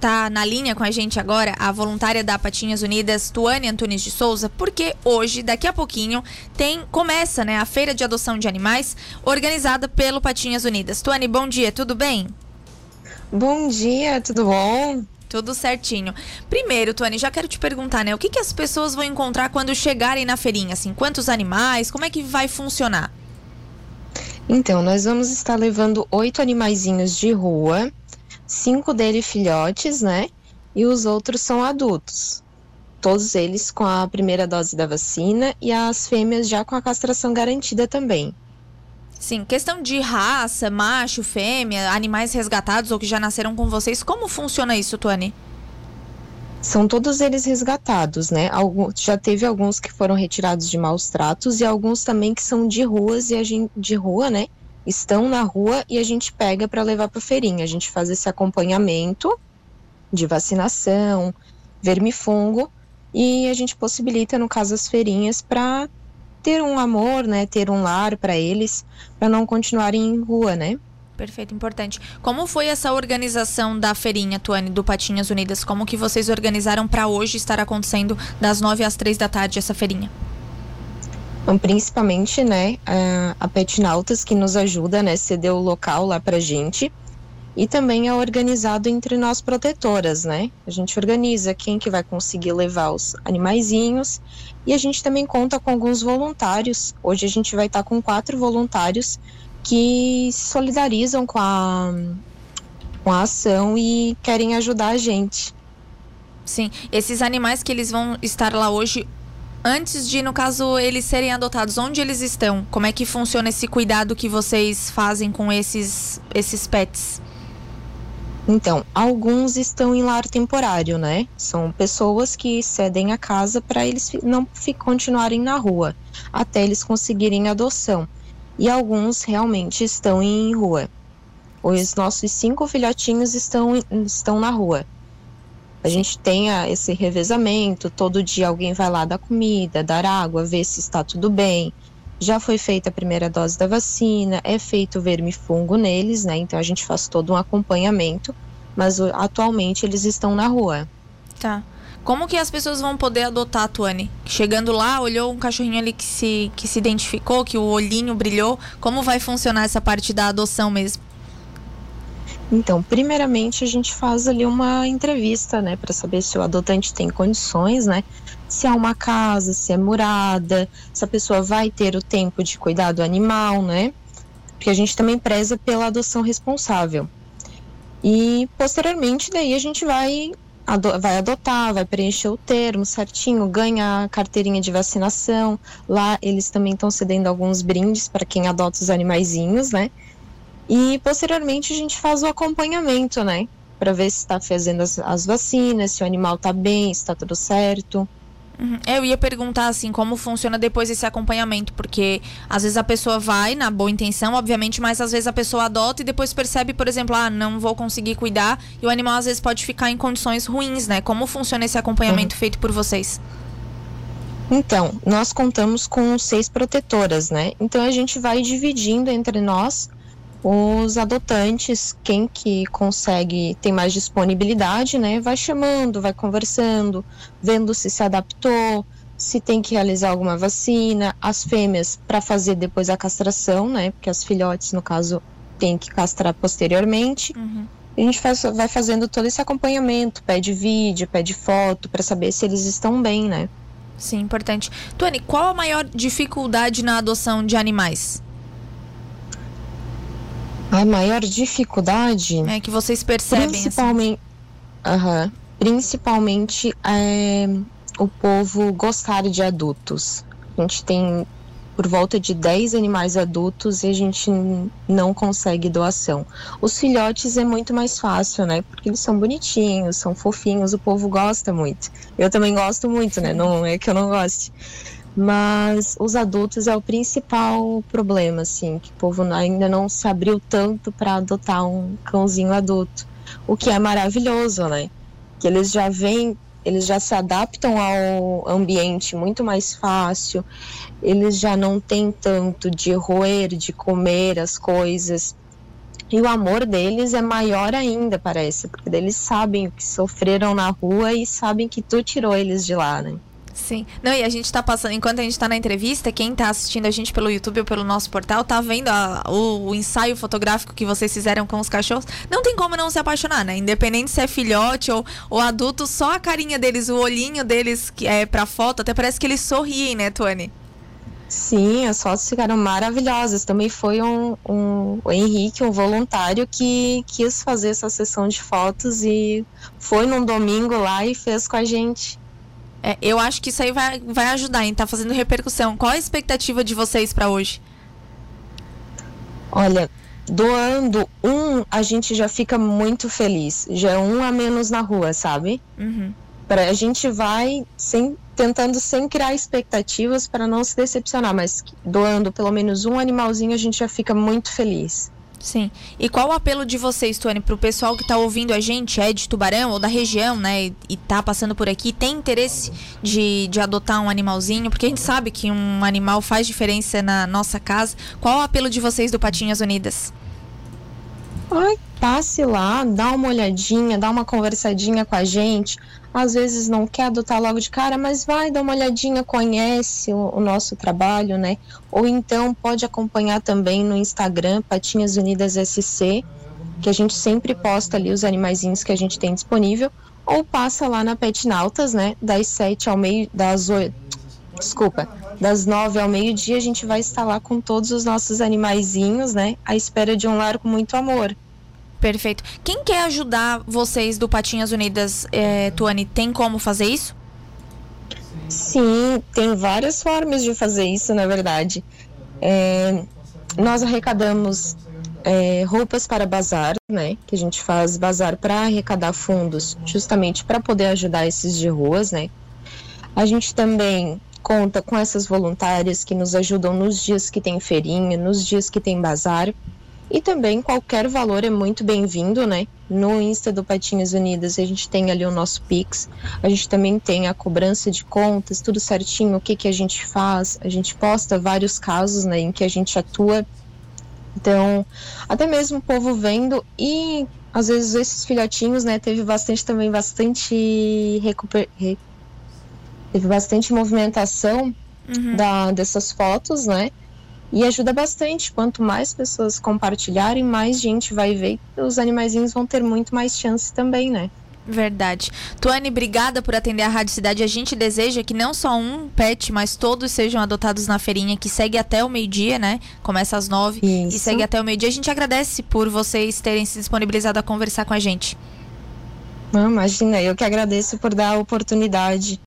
tá na linha com a gente agora a voluntária da Patinhas Unidas, Tuane Antunes de Souza, porque hoje, daqui a pouquinho, tem começa, né, a feira de adoção de animais organizada pelo Patinhas Unidas. Tuane, bom dia, tudo bem? Bom dia, tudo bom? Tudo certinho. Primeiro, Tuane, já quero te perguntar, né? O que, que as pessoas vão encontrar quando chegarem na feirinha? Assim, quantos animais? Como é que vai funcionar? Então, nós vamos estar levando oito animaizinhos de rua, cinco deles filhotes, né? E os outros são adultos. Todos eles com a primeira dose da vacina e as fêmeas já com a castração garantida também. Sim, questão de raça, macho, fêmea, animais resgatados ou que já nasceram com vocês, como funciona isso, Tuane? São todos eles resgatados, né? Alguns, já teve alguns que foram retirados de maus tratos e alguns também que são de ruas e a gente de rua, né? Estão na rua e a gente pega para levar para feirinha. A gente faz esse acompanhamento de vacinação, vermifungo e a gente possibilita, no caso, as feirinhas para ter um amor, né, ter um lar para eles, para não continuarem em rua, né? Perfeito, importante. Como foi essa organização da feirinha, Tuane, do Patinhas Unidas? Como que vocês organizaram para hoje estar acontecendo das nove às três da tarde essa feirinha? Então, principalmente, né, a, a Petnautas que nos ajuda, né, cedeu o local lá pra gente e também é organizado entre nós protetoras, né? A gente organiza quem que vai conseguir levar os animaizinhos e a gente também conta com alguns voluntários. Hoje a gente vai estar com quatro voluntários que se solidarizam com a, com a ação e querem ajudar a gente. Sim, esses animais que eles vão estar lá hoje, antes de, no caso, eles serem adotados, onde eles estão? Como é que funciona esse cuidado que vocês fazem com esses, esses pets? Então, alguns estão em lar temporário, né? São pessoas que cedem a casa para eles não continuarem na rua, até eles conseguirem adoção. E alguns realmente estão em rua. Os nossos cinco filhotinhos estão, estão na rua. A gente tem a, esse revezamento, todo dia alguém vai lá dar comida, dar água, ver se está tudo bem. Já foi feita a primeira dose da vacina, é feito vermifungo neles, né? Então a gente faz todo um acompanhamento, mas atualmente eles estão na rua. Tá. Como que as pessoas vão poder adotar a Tuane? Chegando lá, olhou um cachorrinho ali que se, que se identificou, que o olhinho brilhou. Como vai funcionar essa parte da adoção mesmo? Então, primeiramente a gente faz ali uma entrevista, né, para saber se o adotante tem condições, né, se é uma casa, se é murada, se a pessoa vai ter o tempo de cuidar do animal, né? Porque a gente também preza pela adoção responsável. E posteriormente daí a gente vai vai adotar, vai preencher o termo certinho, ganha a carteirinha de vacinação. Lá eles também estão cedendo alguns brindes para quem adota os animaizinhos, né? E posteriormente a gente faz o acompanhamento, né? Para ver se está fazendo as, as vacinas, se o animal está bem, se está tudo certo. Uhum. Eu ia perguntar assim, como funciona depois esse acompanhamento, porque às vezes a pessoa vai na boa intenção, obviamente, mas às vezes a pessoa adota e depois percebe, por exemplo, ah, não vou conseguir cuidar, e o animal às vezes pode ficar em condições ruins, né? Como funciona esse acompanhamento uhum. feito por vocês? Então, nós contamos com seis protetoras, né? Então a gente vai dividindo entre nós os adotantes, quem que consegue, tem mais disponibilidade, né, vai chamando, vai conversando, vendo se se adaptou, se tem que realizar alguma vacina, as fêmeas para fazer depois a castração, né, porque as filhotes, no caso, tem que castrar posteriormente. Uhum. A gente faz, vai fazendo todo esse acompanhamento, pede vídeo, pede foto, para saber se eles estão bem, né. Sim, importante. Tuane, qual a maior dificuldade na adoção de animais? A maior dificuldade. É que vocês percebem. Assim. Principalmente. Assim. Uh -huh, principalmente é, o povo gostar de adultos. A gente tem por volta de 10 animais adultos e a gente não consegue doação. Os filhotes é muito mais fácil, né? Porque eles são bonitinhos, são fofinhos, o povo gosta muito. Eu também gosto muito, né? Não é que eu não goste. Mas os adultos é o principal problema, assim, que o povo ainda não se abriu tanto para adotar um cãozinho adulto, o que é maravilhoso, né? Que eles já vêm, eles já se adaptam ao ambiente muito mais fácil, eles já não têm tanto de roer, de comer as coisas. E o amor deles é maior ainda, parece, porque eles sabem o que sofreram na rua e sabem que tu tirou eles de lá, né? Sim. Não, e a gente tá passando, enquanto a gente tá na entrevista, quem tá assistindo a gente pelo YouTube ou pelo nosso portal, tá vendo a, o, o, ensaio fotográfico que vocês fizeram com os cachorros. Não tem como não se apaixonar, né? Independente se é filhote ou, ou adulto, só a carinha deles, o olhinho deles que é pra foto, até parece que eles sorriem, né, Tuane? Sim, as fotos ficaram maravilhosas. Também foi um, um, o Henrique, um voluntário, que quis fazer essa sessão de fotos e foi num domingo lá e fez com a gente. É, eu acho que isso aí vai, vai ajudar em tá fazendo repercussão. Qual a expectativa de vocês para hoje? Olha, doando um, a gente já fica muito feliz. Já é um a menos na rua, sabe? Uhum. Pra, a gente vai sem, tentando sem criar expectativas para não se decepcionar, mas doando pelo menos um animalzinho, a gente já fica muito feliz. Sim. E qual o apelo de vocês, Tony, para o pessoal que está ouvindo a gente, é de Tubarão ou da região, né, e está passando por aqui, tem interesse de, de adotar um animalzinho? Porque a gente sabe que um animal faz diferença na nossa casa. Qual o apelo de vocês do Patinhas Unidas? Ai, passe lá, dá uma olhadinha, dá uma conversadinha com a gente. Às vezes não quer adotar logo de cara, mas vai dar uma olhadinha, conhece o, o nosso trabalho, né? Ou então pode acompanhar também no Instagram Patinhas Unidas SC, que a gente sempre posta ali os animaizinhos que a gente tem disponível, ou passa lá na Pet Nautas, né? Das sete ao meio, das oito, desculpa, das nove ao meio-dia a gente vai estar lá com todos os nossos animaizinhos, né? À espera de um lar com muito amor. Perfeito. Quem quer ajudar vocês do Patinhas Unidas, é, Tuane, tem como fazer isso? Sim, tem várias formas de fazer isso, na verdade. É, nós arrecadamos é, roupas para bazar, né? Que a gente faz bazar para arrecadar fundos, justamente para poder ajudar esses de ruas, né? A gente também conta com essas voluntárias que nos ajudam nos dias que tem feirinha, nos dias que tem bazar. E também qualquer valor é muito bem-vindo, né? No Insta do Patinhas Unidas a gente tem ali o nosso Pix, a gente também tem a cobrança de contas, tudo certinho, o que, que a gente faz, a gente posta vários casos né, em que a gente atua. Então, até mesmo o povo vendo e às vezes esses filhotinhos, né, teve bastante também, bastante recuper... teve bastante movimentação uhum. da, dessas fotos, né? E ajuda bastante. Quanto mais pessoas compartilharem, mais gente vai ver. Os animaizinhos vão ter muito mais chance também, né? Verdade. Tuane, obrigada por atender a Rádio Cidade. A gente deseja que não só um pet, mas todos sejam adotados na feirinha, que segue até o meio-dia, né? Começa às nove Isso. e segue até o meio-dia. A gente agradece por vocês terem se disponibilizado a conversar com a gente. Não, imagina, eu que agradeço por dar a oportunidade.